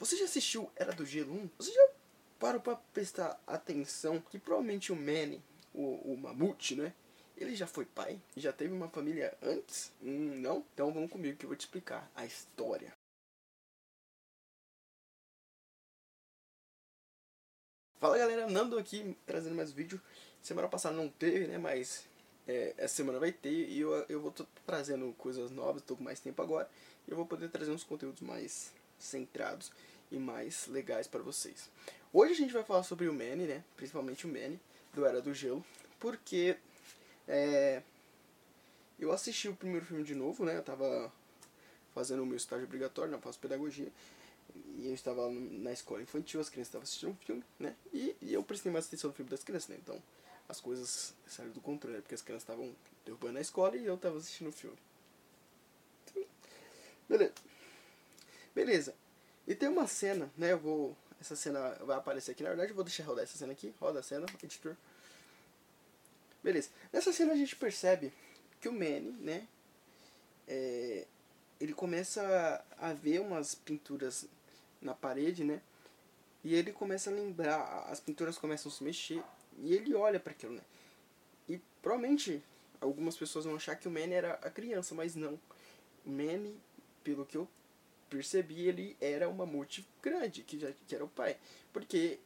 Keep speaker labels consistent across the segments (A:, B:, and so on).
A: Você já assistiu Era do Gelo 1? Você já parou pra prestar atenção que provavelmente o Manny, o, o Mamute, né? Ele já foi pai? Já teve uma família antes? Hum, não? Então vamos comigo que eu vou te explicar a história. Fala galera, Nando aqui trazendo mais vídeo. Semana passada não teve, né? Mas é, essa semana vai ter e eu, eu vou trazendo coisas novas, tô com mais tempo agora. E eu vou poder trazer uns conteúdos mais centrados e mais legais para vocês. Hoje a gente vai falar sobre o Manny, né? Principalmente o Manny, do Era do Gelo. Porque é, eu assisti o primeiro filme de novo, né? Eu tava fazendo o meu estágio obrigatório na pós-pedagogia e eu estava na escola infantil, as crianças estavam assistindo um filme, né? E, e, eu prestei mais atenção no filme das crianças, né? Então as coisas saíram do controle, né? porque as crianças estavam derrubando a escola e eu estava assistindo o filme. Beleza. Beleza. E tem uma cena, né? Eu vou. Essa cena vai aparecer aqui. Na verdade, eu vou deixar rodar essa cena aqui. Roda a cena, editor. Beleza. Nessa cena a gente percebe que o Manny, né? É, ele começa a ver umas pinturas na parede, né? E ele começa a lembrar, as pinturas começam a se mexer e ele olha para aquilo, né? E provavelmente algumas pessoas vão achar que o Manny era a criança, mas não. O Manny, pelo que eu percebi, ele era uma multi grande, que já que era o pai. Porque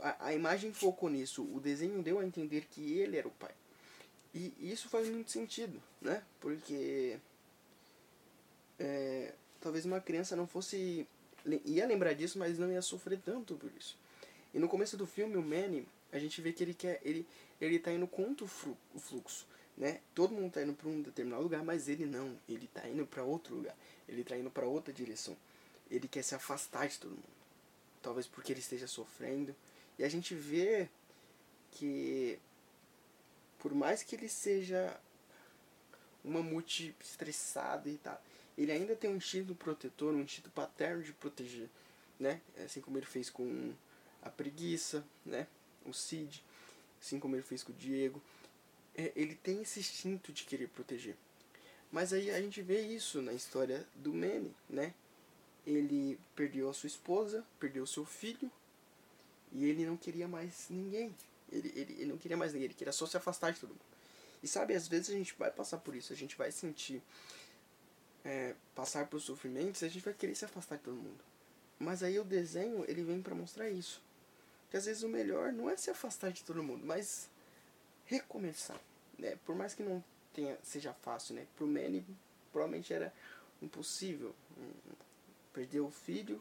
A: a, a imagem focou nisso, o desenho deu a entender que ele era o pai. E isso faz muito sentido, né? Porque é, talvez uma criança não fosse ia lembrar disso, mas não ia sofrer tanto por isso. E no começo do filme, o Manny, a gente vê que ele quer ele ele tá indo contra o fluxo, né? Todo mundo tá indo para um determinado lugar, mas ele não, ele tá indo para outro lugar. Ele tá indo para outra direção. Ele quer se afastar de todo mundo. Talvez porque ele esteja sofrendo. E a gente vê que por mais que ele seja uma multi estressado e tal, ele ainda tem um instinto protetor, um instinto paterno de proteger, né? Assim como ele fez com a preguiça, né? O Cid, assim como ele fez com o Diego. É, ele tem esse instinto de querer proteger. Mas aí a gente vê isso na história do Manny, né? Ele perdeu a sua esposa, perdeu seu filho, e ele não queria mais ninguém. Ele, ele, ele não queria mais ninguém, ele queria só se afastar de todo mundo. E sabe, às vezes a gente vai passar por isso, a gente vai sentir é, passar por sofrimentos, a gente vai querer se afastar de todo mundo. Mas aí o desenho, ele vem para mostrar isso. Que às vezes o melhor não é se afastar de todo mundo, mas recomeçar. Né? Por mais que não tenha, seja fácil, né? Pro Manny provavelmente era impossível. Perdeu o filho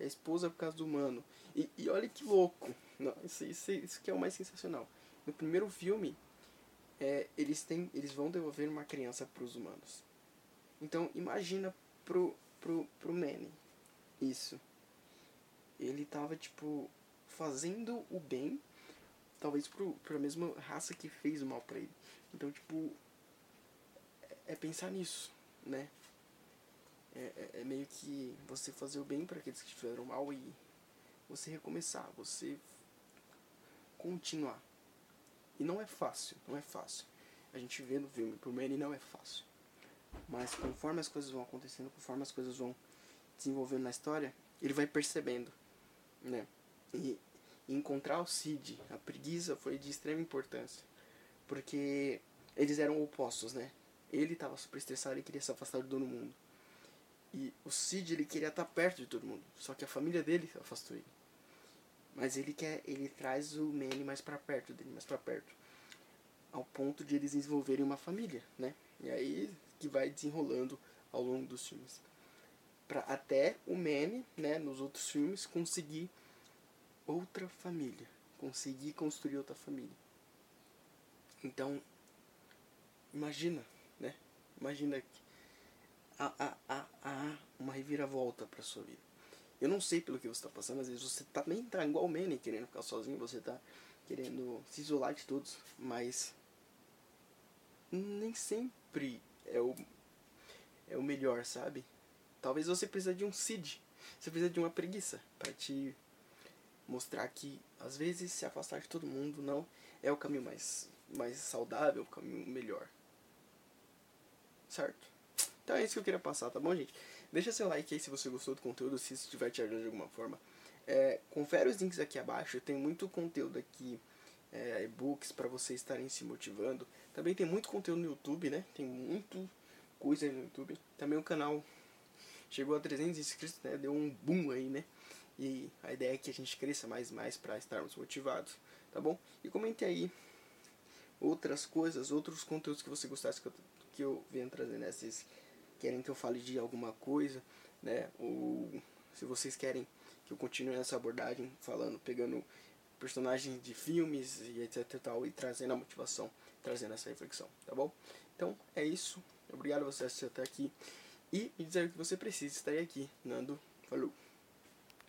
A: a esposa por causa do humano. E, e olha que louco. Não, isso, isso, isso que é o mais sensacional. No primeiro filme, é, eles, têm, eles vão devolver uma criança para os humanos. Então imagina pro, pro, pro Manny isso. Ele tava tipo fazendo o bem, talvez pro, pra mesma raça que fez o mal pra ele. Então tipo é, é pensar nisso, né? É, é, é, meio que você fazer o bem para aqueles que fizeram mal e você recomeçar, você continuar. E não é fácil, não é fácil. A gente vê no filme, pro Manny não é fácil. Mas conforme as coisas vão acontecendo, conforme as coisas vão desenvolvendo na história, ele vai percebendo, né? E, encontrar o Cid, a preguiça, foi de extrema importância. Porque eles eram opostos, né? Ele estava super estressado e queria se afastar de todo mundo. E o Cid, ele queria estar perto de todo mundo. Só que a família dele afastou ele. Mas ele quer, ele traz o Manny mais para perto dele, mais para perto. Ao ponto de eles desenvolverem uma família, né? E aí que vai desenrolando ao longo dos filmes. Pra até o Manny, né, nos outros filmes, conseguir outra família. Conseguir construir outra família. Então, imagina, né? Imagina que há, há, há, uma reviravolta para sua vida. Eu não sei pelo que você está passando, às vezes você também tá igual o Manny, querendo ficar sozinho, você está querendo se isolar de todos, mas nem sempre é o, é o melhor, sabe? Talvez você precise de um Cid. Você precisa de uma preguiça para te mostrar que às vezes se afastar de todo mundo não é o caminho mais, mais saudável, o caminho melhor. Certo? Então é isso que eu queria passar, tá bom, gente? Deixa seu like aí se você gostou do conteúdo, se isso estiver te ajudando de alguma forma. É, confere os links aqui abaixo, tem muito conteúdo aqui, é, e-books para vocês estarem se motivando. Também tem muito conteúdo no YouTube, né? Tem muito coisa no YouTube. Também o canal chegou a 300 inscritos, né? Deu um boom aí, né? E a ideia é que a gente cresça mais e mais para estarmos motivados, tá bom? E comente aí outras coisas, outros conteúdos que você gostasse que eu, que eu venha trazer, né? Vocês querem que eu fale de alguma coisa, né? Ou se vocês querem que eu continue nessa abordagem, falando, pegando personagens de filmes e etc e tal, e trazendo a motivação, trazendo essa reflexão, tá bom? Então, é isso. Obrigado a você assistir até aqui. E me dizer o que você precisa, estarei aqui. Nando, falou.